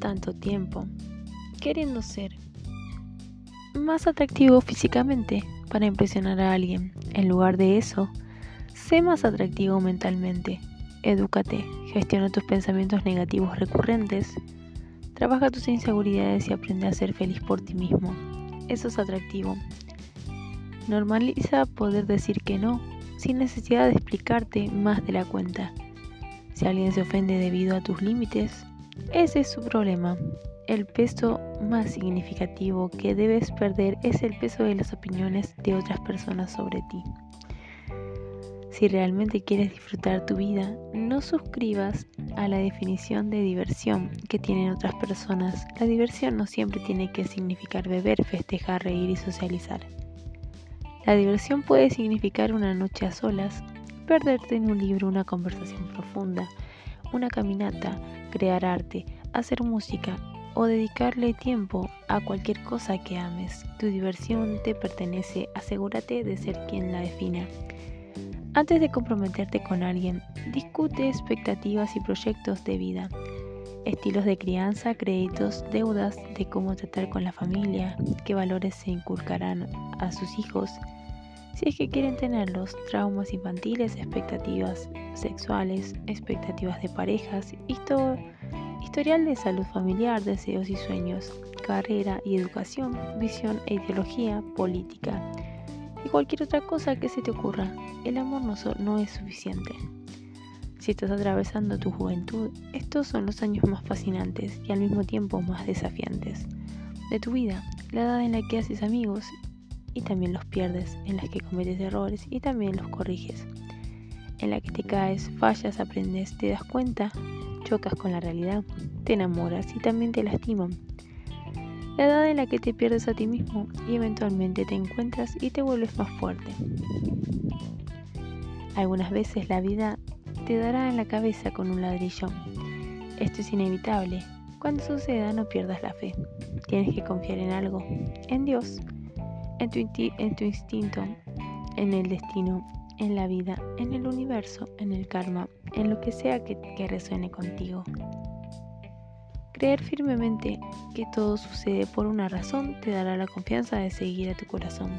tanto tiempo, queriendo ser más atractivo físicamente para impresionar a alguien. En lugar de eso, sé más atractivo mentalmente. Edúcate, gestiona tus pensamientos negativos recurrentes, trabaja tus inseguridades y aprende a ser feliz por ti mismo. Eso es atractivo. Normaliza poder decir que no sin necesidad de explicarte más de la cuenta. Si alguien se ofende debido a tus límites, ese es su problema. El peso más significativo que debes perder es el peso de las opiniones de otras personas sobre ti. Si realmente quieres disfrutar tu vida, no suscribas a la definición de diversión que tienen otras personas. La diversión no siempre tiene que significar beber, festejar, reír y socializar. La diversión puede significar una noche a solas, perderte en un libro, una conversación profunda, una caminata, crear arte, hacer música o dedicarle tiempo a cualquier cosa que ames. Tu diversión te pertenece, asegúrate de ser quien la defina. Antes de comprometerte con alguien, discute expectativas y proyectos de vida, estilos de crianza, créditos, deudas, de cómo tratar con la familia, qué valores se inculcarán a sus hijos, si es que quieren tenerlos, traumas infantiles, expectativas sexuales, expectativas de parejas, historial de salud familiar, deseos y sueños, carrera y educación, visión e ideología, política y cualquier otra cosa que se te ocurra. El amor no, no es suficiente. Si estás atravesando tu juventud, estos son los años más fascinantes y al mismo tiempo más desafiantes de tu vida, la edad en la que haces amigos y también los pierdes, en las que cometes errores y también los corriges, en la que te caes, fallas, aprendes, te das cuenta, chocas con la realidad, te enamoras y también te lastiman. La edad en la que te pierdes a ti mismo y eventualmente te encuentras y te vuelves más fuerte. Algunas veces la vida te dará en la cabeza con un ladrillo. Esto es inevitable. Cuando suceda no pierdas la fe. Tienes que confiar en algo, en Dios en tu, instinto, en el destino, en la vida, en el universo, en el karma, en lo que sea que, que resuene contigo. Creer firmemente que todo sucede por una razón te dará la confianza de seguir a tu corazón.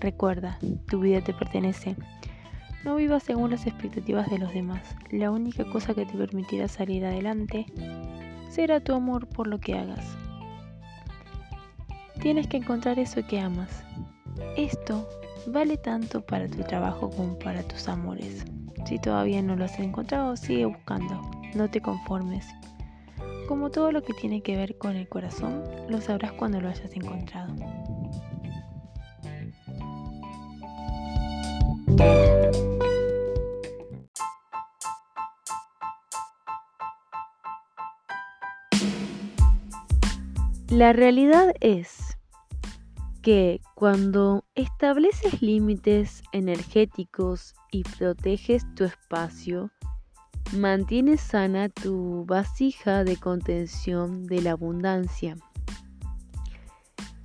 Recuerda, tu vida te pertenece. No vivas según las expectativas de los demás. La única cosa que te permitirá salir adelante será tu amor por lo que hagas. Tienes que encontrar eso que amas. Esto vale tanto para tu trabajo como para tus amores. Si todavía no lo has encontrado, sigue buscando. No te conformes. Como todo lo que tiene que ver con el corazón, lo sabrás cuando lo hayas encontrado. La realidad es que cuando estableces límites energéticos y proteges tu espacio, mantienes sana tu vasija de contención de la abundancia.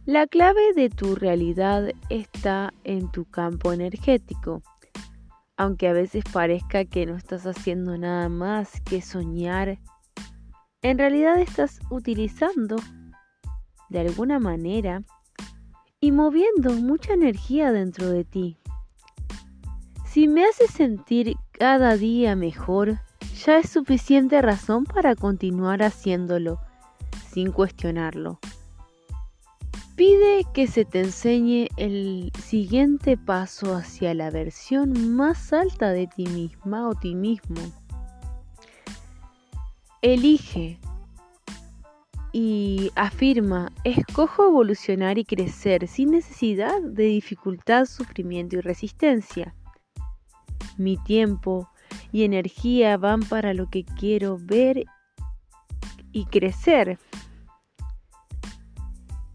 La clave de tu realidad está en tu campo energético. Aunque a veces parezca que no estás haciendo nada más que soñar, en realidad estás utilizando de alguna manera y moviendo mucha energía dentro de ti. Si me haces sentir cada día mejor, ya es suficiente razón para continuar haciéndolo, sin cuestionarlo. Pide que se te enseñe el siguiente paso hacia la versión más alta de ti misma o ti mismo. Elige y afirma, escojo evolucionar y crecer sin necesidad de dificultad, sufrimiento y resistencia. Mi tiempo y energía van para lo que quiero ver y crecer.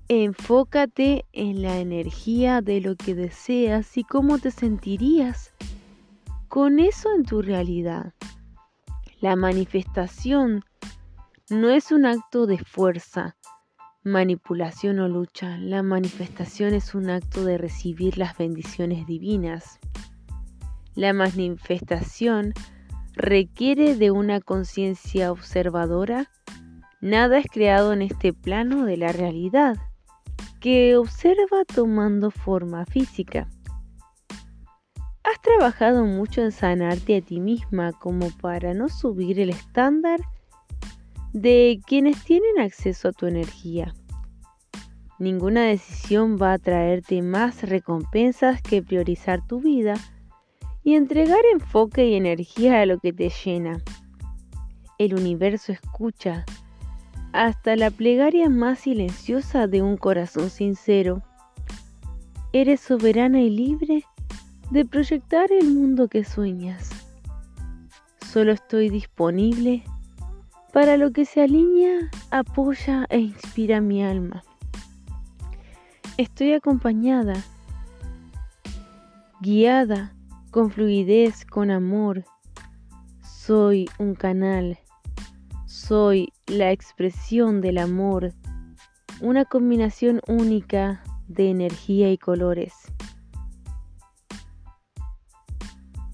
Enfócate en la energía de lo que deseas y cómo te sentirías con eso en tu realidad. La manifestación no es un acto de fuerza, manipulación o lucha. La manifestación es un acto de recibir las bendiciones divinas. La manifestación requiere de una conciencia observadora Nada es creado en este plano de la realidad, que observa tomando forma física. Has trabajado mucho en sanarte a ti misma como para no subir el estándar de quienes tienen acceso a tu energía. Ninguna decisión va a traerte más recompensas que priorizar tu vida y entregar enfoque y energía a lo que te llena. El universo escucha hasta la plegaria más silenciosa de un corazón sincero. Eres soberana y libre de proyectar el mundo que sueñas. Solo estoy disponible para lo que se alinea, apoya e inspira mi alma. Estoy acompañada, guiada con fluidez, con amor. Soy un canal, soy la expresión del amor, una combinación única de energía y colores.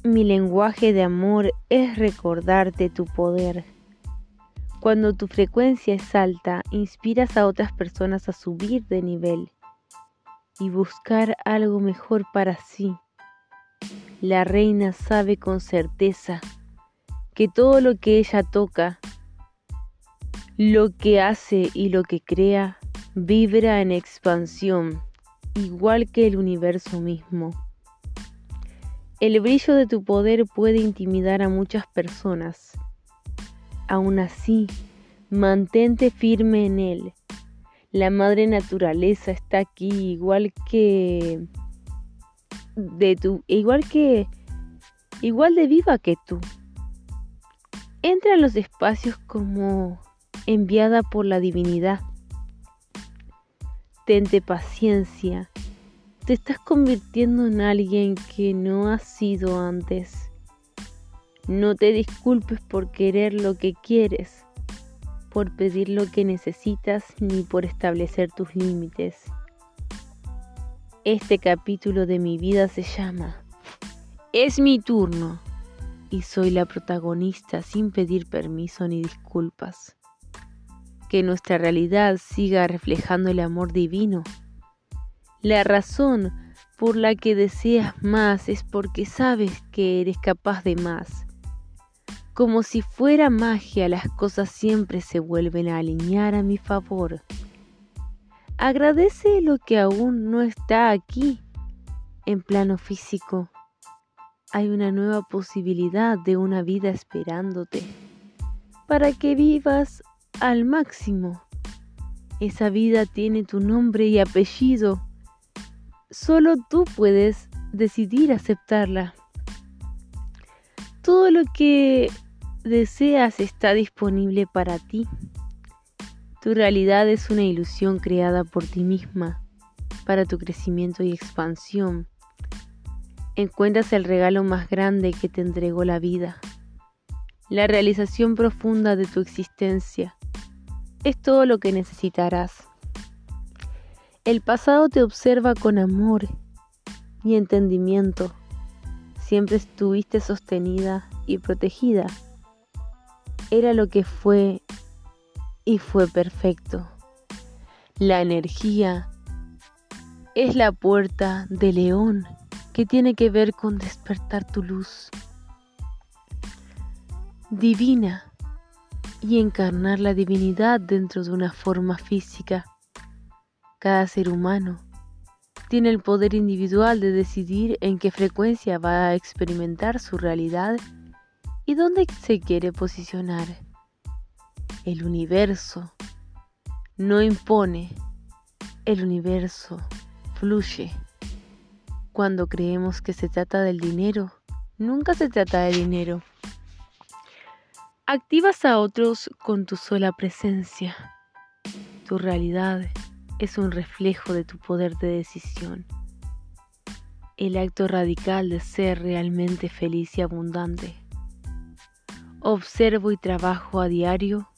Mi lenguaje de amor es recordarte tu poder. Cuando tu frecuencia es alta, inspiras a otras personas a subir de nivel y buscar algo mejor para sí. La reina sabe con certeza que todo lo que ella toca, lo que hace y lo que crea, vibra en expansión, igual que el universo mismo. El brillo de tu poder puede intimidar a muchas personas. Aún así, mantente firme en él la madre naturaleza está aquí igual que de tu igual que igual de viva que tú. Entra en los espacios como enviada por la divinidad. Tente paciencia. Te estás convirtiendo en alguien que no has sido antes. No te disculpes por querer lo que quieres por pedir lo que necesitas ni por establecer tus límites. Este capítulo de mi vida se llama Es mi turno y soy la protagonista sin pedir permiso ni disculpas. Que nuestra realidad siga reflejando el amor divino. La razón por la que deseas más es porque sabes que eres capaz de más como si fuera magia, las cosas siempre se vuelven a alinear a mi favor. Agradece lo que aún no está aquí, en plano físico. Hay una nueva posibilidad de una vida esperándote, para que vivas al máximo. Esa vida tiene tu nombre y apellido. Solo tú puedes decidir aceptarla. Todo lo que deseas está disponible para ti. Tu realidad es una ilusión creada por ti misma para tu crecimiento y expansión. Encuentras el regalo más grande que te entregó la vida, la realización profunda de tu existencia. Es todo lo que necesitarás. El pasado te observa con amor y entendimiento. Siempre estuviste sostenida y protegida era lo que fue y fue perfecto. La energía es la puerta de león que tiene que ver con despertar tu luz divina y encarnar la divinidad dentro de una forma física. Cada ser humano tiene el poder individual de decidir en qué frecuencia va a experimentar su realidad ¿Y dónde se quiere posicionar? El universo no impone, el universo fluye. Cuando creemos que se trata del dinero, nunca se trata de dinero. Activas a otros con tu sola presencia. Tu realidad es un reflejo de tu poder de decisión. El acto radical de ser realmente feliz y abundante observo y trabajo a diario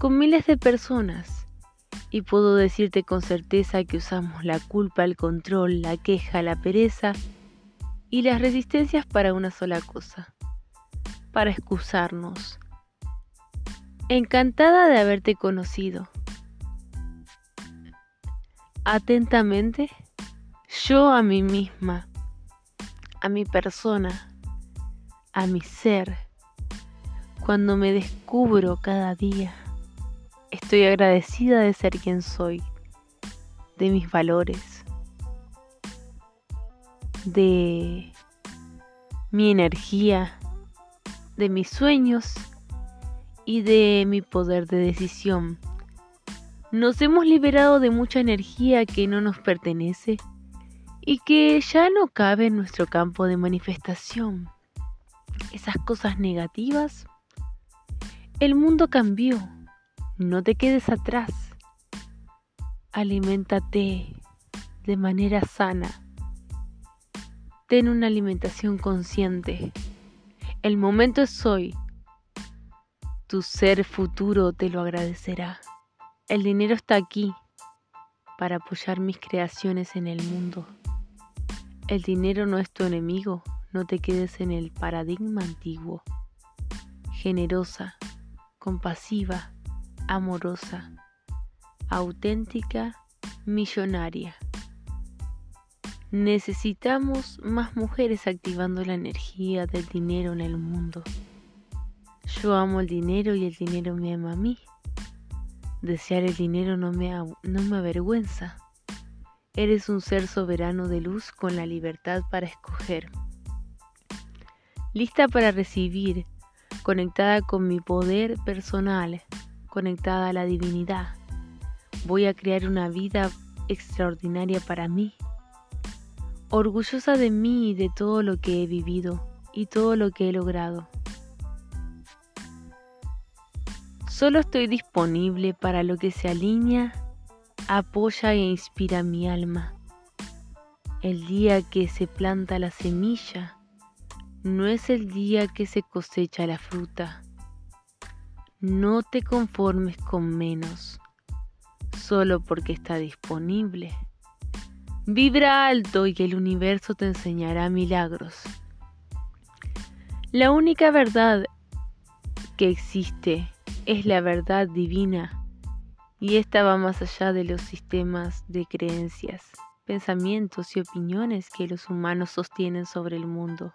con miles de personas y puedo decirte con certeza que usamos la culpa, el control, la queja, la pereza y las resistencias para una sola cosa, para excusarnos. Encantada de haberte conocido. Atentamente, yo a mí misma, a mi persona, a mi ser, cuando me descubro cada día, estoy agradecida de ser quien soy, de mis valores, de mi energía, de mis sueños y de mi poder de decisión. Nos hemos liberado de mucha energía que no nos pertenece y que ya no cabe en nuestro campo de manifestación. Esas cosas negativas. El mundo cambió. No te quedes atrás. Aliméntate de manera sana. Ten una alimentación consciente. El momento es hoy tu ser futuro te lo agradecerá. El dinero está aquí para apoyar mis creaciones en el mundo. El dinero no es tu enemigo, no te quedes en el paradigma antiguo. Generosa, compasiva, amorosa, auténtica, millonaria. Necesitamos más mujeres activando la energía del dinero en el mundo. Yo amo el dinero y el dinero me ama a mí. Desear el dinero no me, no me avergüenza. Eres un ser soberano de luz con la libertad para escoger. Lista para recibir, conectada con mi poder personal, conectada a la divinidad. Voy a crear una vida extraordinaria para mí. Orgullosa de mí y de todo lo que he vivido y todo lo que he logrado. Solo estoy disponible para lo que se alinea, apoya e inspira mi alma. El día que se planta la semilla no es el día que se cosecha la fruta. No te conformes con menos, solo porque está disponible. Vibra alto y el universo te enseñará milagros. La única verdad que existe es la verdad divina y esta va más allá de los sistemas de creencias, pensamientos y opiniones que los humanos sostienen sobre el mundo.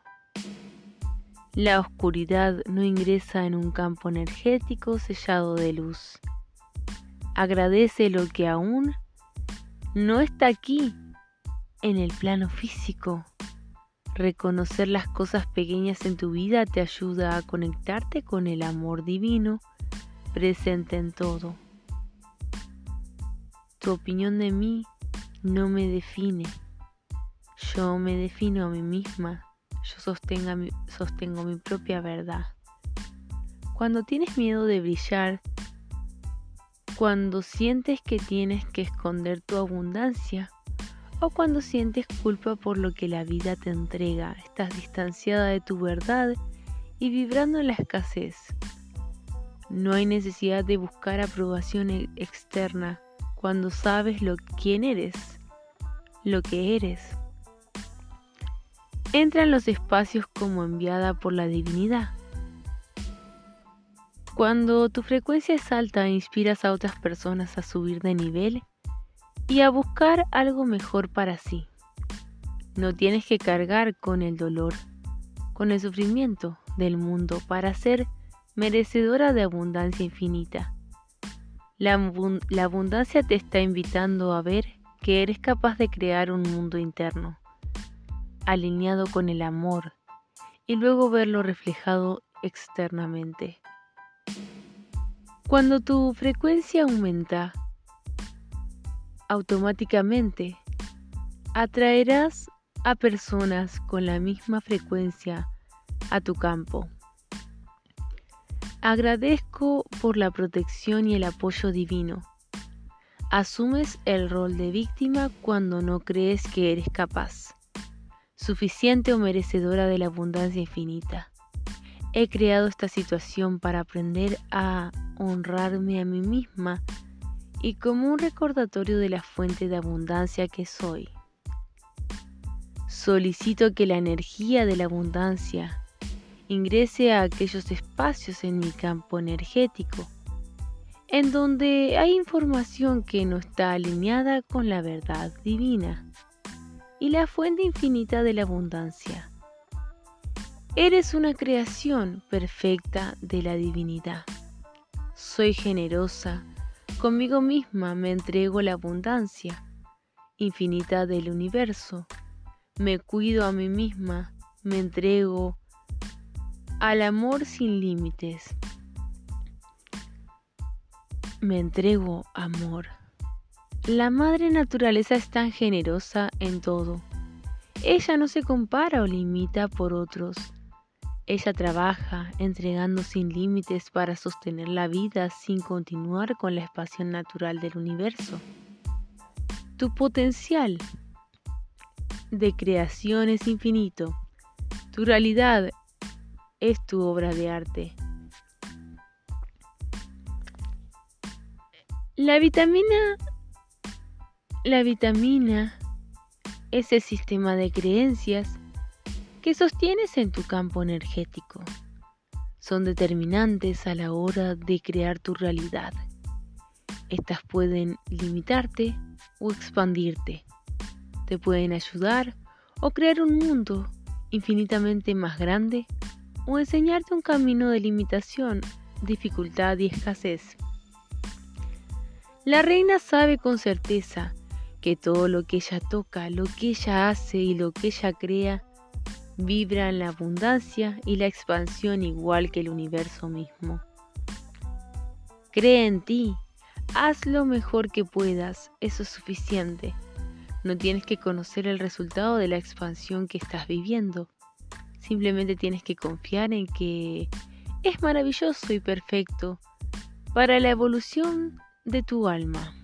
La oscuridad no ingresa en un campo energético sellado de luz. Agradece lo que aún no está aquí, en el plano físico. Reconocer las cosas pequeñas en tu vida te ayuda a conectarte con el amor divino presente en todo. Tu opinión de mí no me define. Yo me defino a mí misma. Yo sostengo mi propia verdad. Cuando tienes miedo de brillar, cuando sientes que tienes que esconder tu abundancia, o cuando sientes culpa por lo que la vida te entrega, estás distanciada de tu verdad y vibrando en la escasez. No hay necesidad de buscar aprobación e-, externa cuando sabes lo quién eres, lo que eres. Entra en los espacios como enviada por la divinidad. Cuando tu frecuencia es alta, inspiras a otras personas a subir de nivel y a buscar algo mejor para sí. No tienes que cargar con el dolor, con el sufrimiento del mundo para ser merecedora de abundancia infinita. La, abundancia te está invitando a ver que eres capaz de crear un mundo interno, alineado con el amor, y luego verlo reflejado externamente. Cuando tu frecuencia aumenta, automáticamente atraerás a personas con la misma frecuencia a tu campo. Agradezco por la protección y el apoyo divino. Asumes el rol de víctima cuando no crees que eres capaz, suficiente o merecedora de la abundancia infinita. He creado esta situación para aprender a honrarme a mí misma y como un recordatorio de la fuente de abundancia que soy. Solicito que la energía de la abundancia ingrese a aquellos espacios en mi campo energético en donde hay información que no está alineada con la verdad divina y la fuente infinita de la abundancia. Eres una creación perfecta de la divinidad. Soy generosa, conmigo misma me entrego la abundancia infinita del universo. Me cuido a mí misma, me entrego al amor sin límites. Me entrego amor. La madre naturaleza es tan generosa en todo. Ella no se compara o limita por otros. Ella trabaja entregando sin límites para sostener la vida sin continuar con la expansión natural del universo. Tu potencial de creación es infinito. Tu realidad es tu obra de arte. La vitamina la vitamina es el sistema de creencias que sostienes en tu campo energético. Son determinantes a la hora de crear tu realidad. Estas pueden limitarte o expandirte. Te pueden ayudar o crear un mundo infinitamente más grande o enseñarte un camino de limitación, dificultad y escasez. La reina sabe con certeza que todo lo que ella toca, lo que ella hace y lo que ella crea vibra en la abundancia y la expansión igual que el universo mismo. Cree en ti, haz lo mejor que puedas, eso es suficiente. No tienes que conocer el resultado de la expansión que estás viviendo. Simplemente tienes que confiar en que es maravilloso y perfecto para la evolución de tu alma.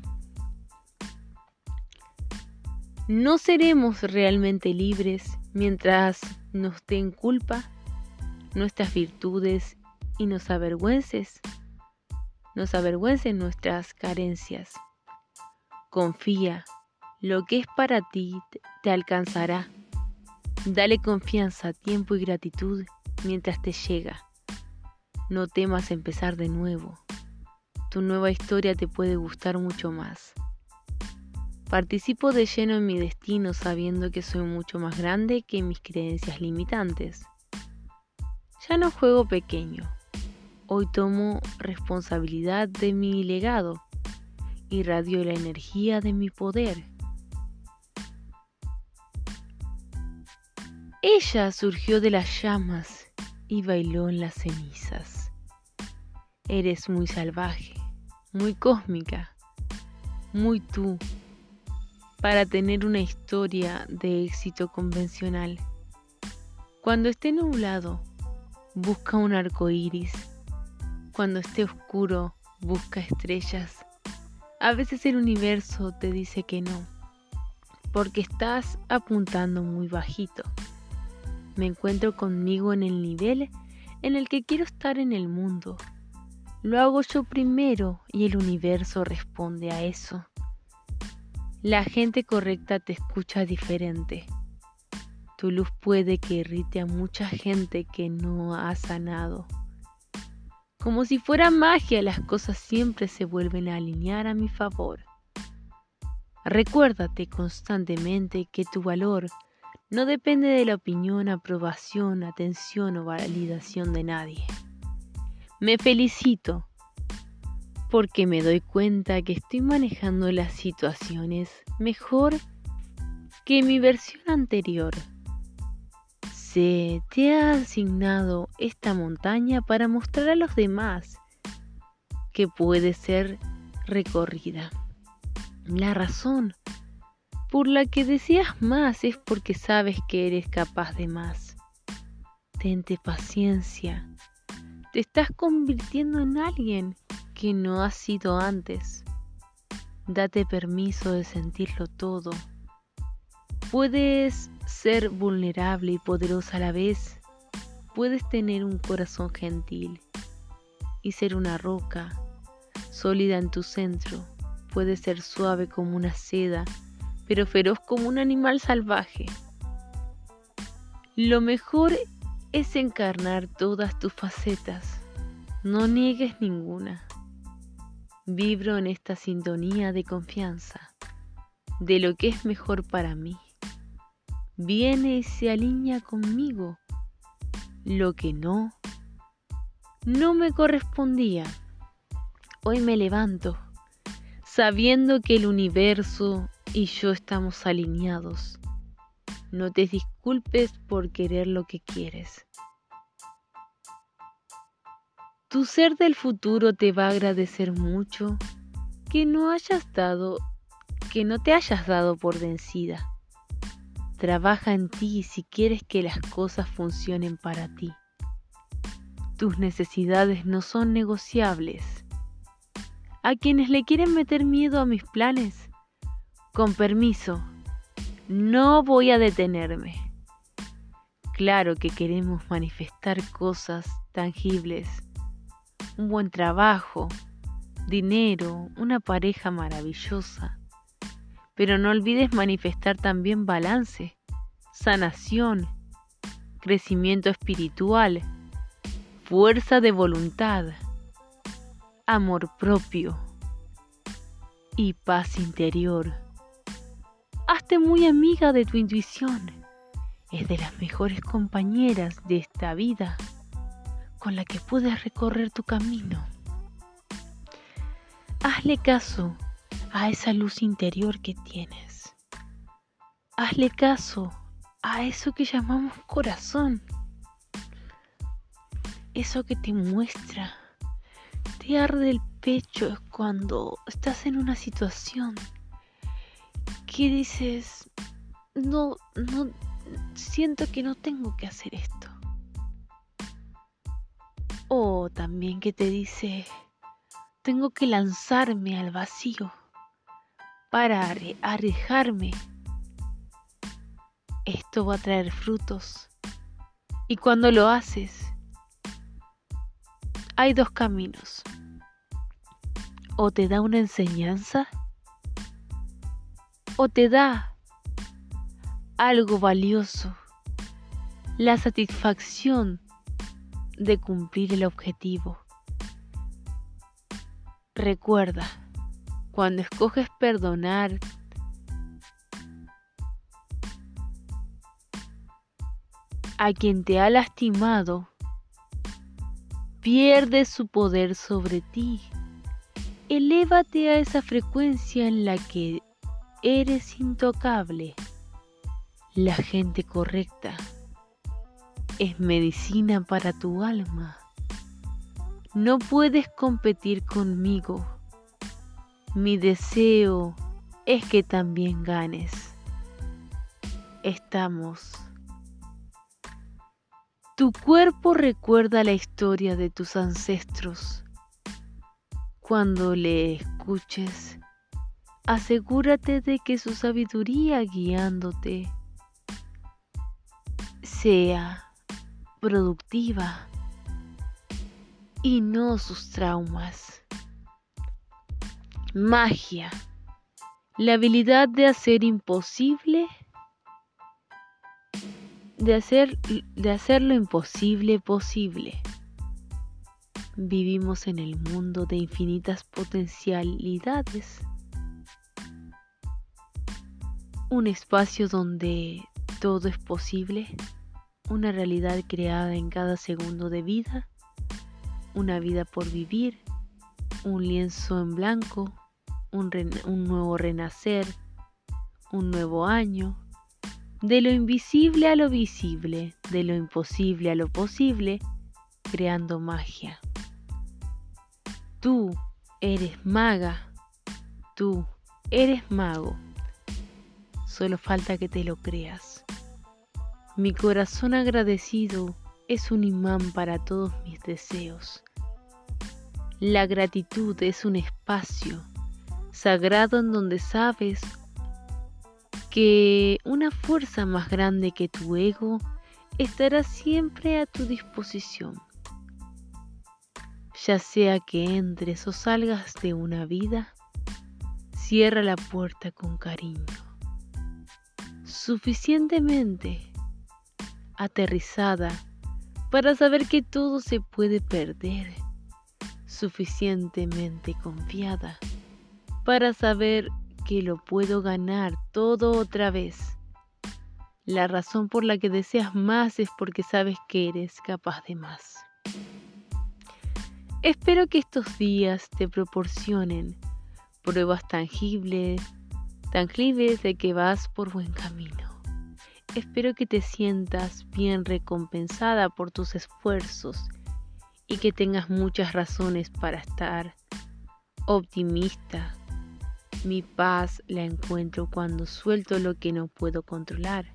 No seremos realmente libres mientras nos den culpa nuestras virtudes y nos avergüences, nos avergüencen nuestras carencias. Confía, lo que es para ti te alcanzará. Dale confianza, tiempo y gratitud mientras te llega. No temas empezar de nuevo. Tu nueva historia te puede gustar mucho más. Participo de lleno en mi destino sabiendo que soy mucho más grande que mis creencias limitantes. Ya no juego pequeño. Hoy tomo responsabilidad de mi legado. Irradio la energía de mi poder. Ella surgió de las llamas y bailó en las cenizas. Eres muy salvaje, muy cósmica, muy tú para tener una historia de éxito convencional. Cuando esté nublado, busca un arco iris. Cuando esté oscuro, busca estrellas. A veces el universo te dice que no, porque estás apuntando muy bajito. Me encuentro conmigo en el nivel en el que quiero estar en el mundo. Lo hago yo primero y el universo responde a eso. La gente correcta te escucha diferente. Tu luz puede que irrite a mucha gente que no ha sanado. Como si fuera magia, las cosas siempre se vuelven a alinear a mi favor. Recuérdate constantemente que tu valor no depende de la opinión, aprobación, atención o validación de nadie. Me felicito porque me doy cuenta que estoy manejando las situaciones mejor que mi versión anterior. Se te ha asignado esta montaña para mostrar a los demás que puede ser recorrida. La razón por la que deseas más es porque sabes que eres capaz de más. Tente paciencia. Te estás convirtiendo en alguien que no has sido antes. Date permiso de sentirlo todo. Puedes ser vulnerable y poderosa a la vez. Puedes tener un corazón gentil y ser una roca sólida en tu centro. Puedes ser suave como una seda, pero feroz como un animal salvaje. Lo mejor es encarnar todas tus facetas. No niegues ninguna. Vibro en esta sintonía de confianza, de lo que es mejor para mí. Viene y se alinea conmigo. Lo que no, no me correspondía. Hoy me levanto sabiendo que el universo y yo estamos alineados. No te disculpes por querer lo que quieres. Tu ser del futuro te va a agradecer mucho que no hayas dado, que no te hayas dado por vencida. Trabaja en ti si quieres que las cosas funcionen para ti. Tus necesidades no son negociables. A quienes le quieren meter miedo a mis planes, con permiso, no voy a detenerme. Claro que queremos manifestar cosas tangibles un buen trabajo, dinero, una pareja maravillosa. Pero no olvides manifestar también balance, sanación, crecimiento espiritual, fuerza de voluntad, amor propio y paz interior. Hazte muy amiga de tu intuición. Es de las mejores compañeras de esta vida con la que puedes recorrer tu camino. Hazle caso a esa luz interior que tienes. Hazle caso a eso que llamamos corazón. Eso que te muestra, te arde el pecho cuando estás en una situación que dices, no, no, siento que no tengo que hacer esto. O también que te dice, tengo que lanzarme al vacío para arriesgarme. Esto va a traer frutos. Y cuando lo haces, hay dos caminos. O te da una enseñanza, o te da algo valioso, la satisfacción de cumplir el objetivo. Recuerda, cuando escoges perdonar, a quien te ha lastimado, pierde su poder sobre ti. Elévate a esa frecuencia en la que eres intocable. La gente correcta es medicina para tu alma. No puedes competir conmigo. Mi deseo es que también ganes. Estamos. Tu cuerpo recuerda la historia de tus ancestros. Cuando le escuches, asegúrate de que su sabiduría guiándote sea productiva y no sus traumas. Magia, la habilidad de hacer imposible, de hacer, de hacer lo imposible posible. Vivimos en el mundo de infinitas potencialidades. Un espacio donde todo es posible una realidad creada en cada segundo de vida, una vida por vivir, un lienzo en blanco, un, nuevo renacer, un nuevo año, de lo invisible a lo visible, de lo imposible a lo posible, creando magia. Tú eres maga, tú eres mago. Solo falta que te lo creas. Mi corazón agradecido es un imán para todos mis deseos. La gratitud es un espacio sagrado en donde sabes que una fuerza más grande que tu ego estará siempre a tu disposición. Ya sea que entres o salgas de una vida, cierra la puerta con cariño. Suficientemente aterrizada para saber que todo se puede perder, suficientemente confiada para saber que lo puedo ganar todo otra vez. La razón por la que deseas más es porque sabes que eres capaz de más. Espero que estos días te proporcionen pruebas tangibles, tangibles de que vas por buen camino. Espero que te sientas bien recompensada por tus esfuerzos y que tengas muchas razones para estar optimista. Mi paz la encuentro cuando suelto lo que no puedo controlar.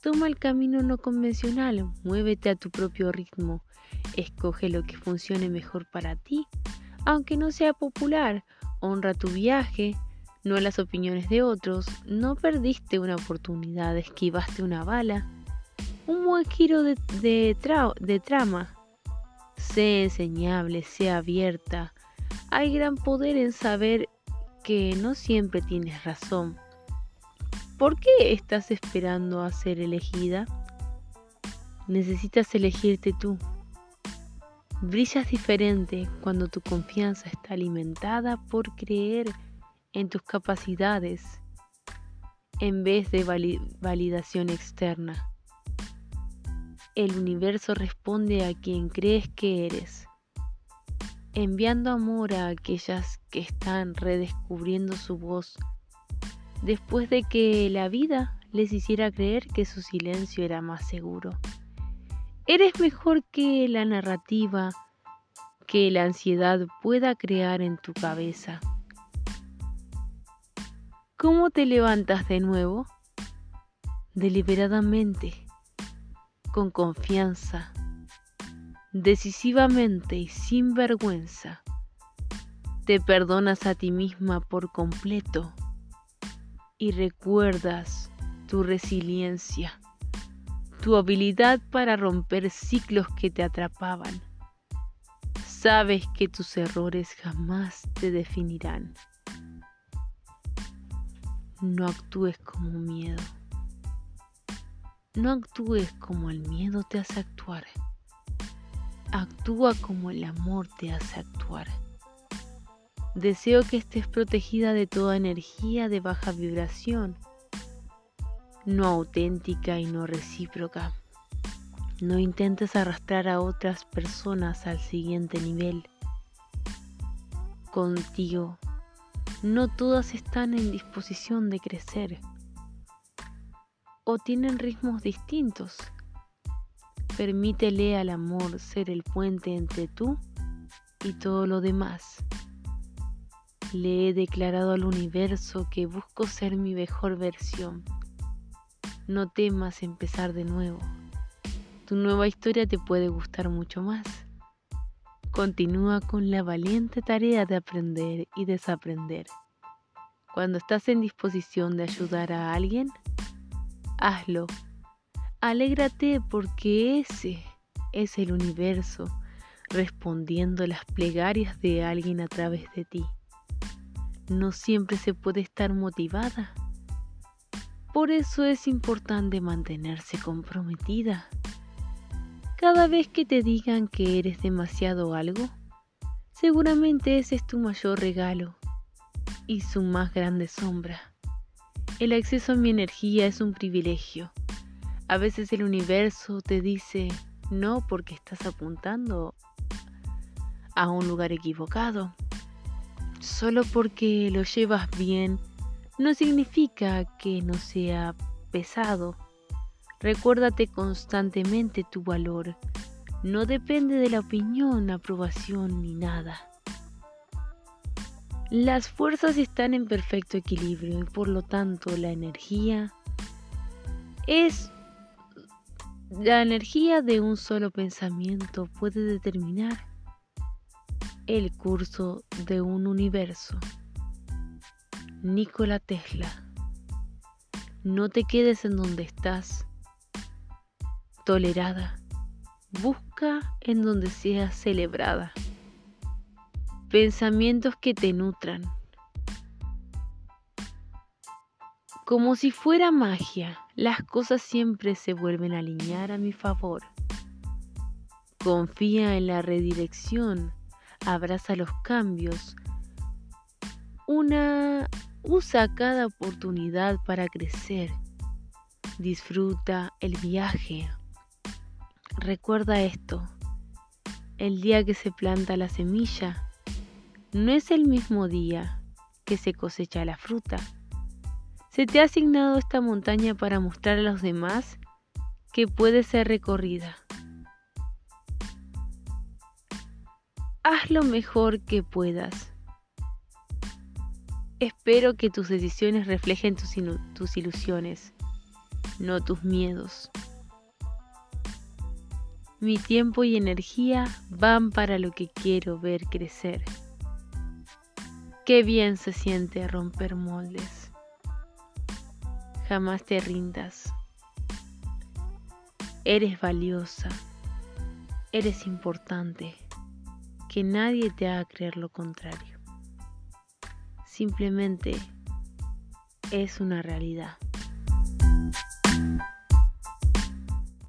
Toma el camino no convencional, muévete a tu propio ritmo, escoge lo que funcione mejor para ti, aunque no sea popular, honra tu viaje, no las opiniones de otros, no perdiste una oportunidad, esquivaste una bala, un buen giro de, de trama, Sé enseñable, sé abierta. Hay gran poder en saber que no siempre tienes razón. ¿Por qué estás esperando a ser elegida? Necesitas elegirte tú. Brillas diferente cuando tu confianza está alimentada por creer en tus capacidades en vez de validación externa. El universo responde a quien crees que eres, enviando amor a aquellas que están redescubriendo su voz después de que la vida les hiciera creer que su silencio era más seguro. Eres mejor que la narrativa que la ansiedad pueda crear en tu cabeza. ¿Cómo te levantas de nuevo? Deliberadamente con confianza, decisivamente y sin vergüenza. Te perdonas a ti misma por completo y recuerdas tu resiliencia, tu habilidad para romper ciclos que te atrapaban. Sabes que tus errores jamás te definirán. No actúes como miedo. No actúes como el miedo te hace actuar. Actúa como el amor te hace actuar. Deseo que estés protegida de toda energía de baja vibración, no auténtica y no recíproca. No intentes arrastrar a otras personas al siguiente nivel. Contigo, no todas están en disposición de crecer o tienen ritmos distintos. Permítele al amor ser el puente entre tú y todo lo demás. Le he declarado al universo que busco ser mi mejor versión. No temas empezar de nuevo. Tu nueva historia te puede gustar mucho más. Continúa con la valiente tarea de aprender y desaprender. Cuando estás en disposición de ayudar a alguien, hazlo. Alégrate porque ese es el universo respondiendo las plegarias de alguien a través de ti. No siempre se puede estar motivada. Por eso es importante mantenerse comprometida. Cada vez que te digan que eres demasiado algo, seguramente ese es tu mayor regalo y su más grande sombra. El acceso a mi energía es un privilegio. A veces el universo te dice no porque estás apuntando a un lugar equivocado. Solo porque lo llevas bien no significa que no sea pesado. Recuérdate constantemente tu valor. No depende de la opinión, aprobación ni nada. Las fuerzas están en perfecto equilibrio y por lo tanto la energía es la energía de un solo pensamiento puede determinar el curso de un universo. Nikola Tesla. No te quedes en donde estás. Tolerada. Busca en donde seas celebrada pensamientos que te nutran. Como si fuera magia, las cosas siempre se vuelven a alinear a mi favor. Confía en la redirección abraza los cambios. Una usa cada oportunidad para crecer. Disfruta el viaje. Recuerda esto. El día que se planta la semilla no es el mismo día que se cosecha la fruta. Se te ha asignado esta montaña para mostrar a los demás que puede ser recorrida. Haz lo mejor que puedas. Espero que tus decisiones reflejen tus, tus ilusiones, no tus miedos. Mi tiempo y energía van para lo que quiero ver crecer. Qué bien se siente romper moldes. Jamás te rindas. Eres valiosa. Eres importante que nadie te haga creer lo contrario. Simplemente es una realidad.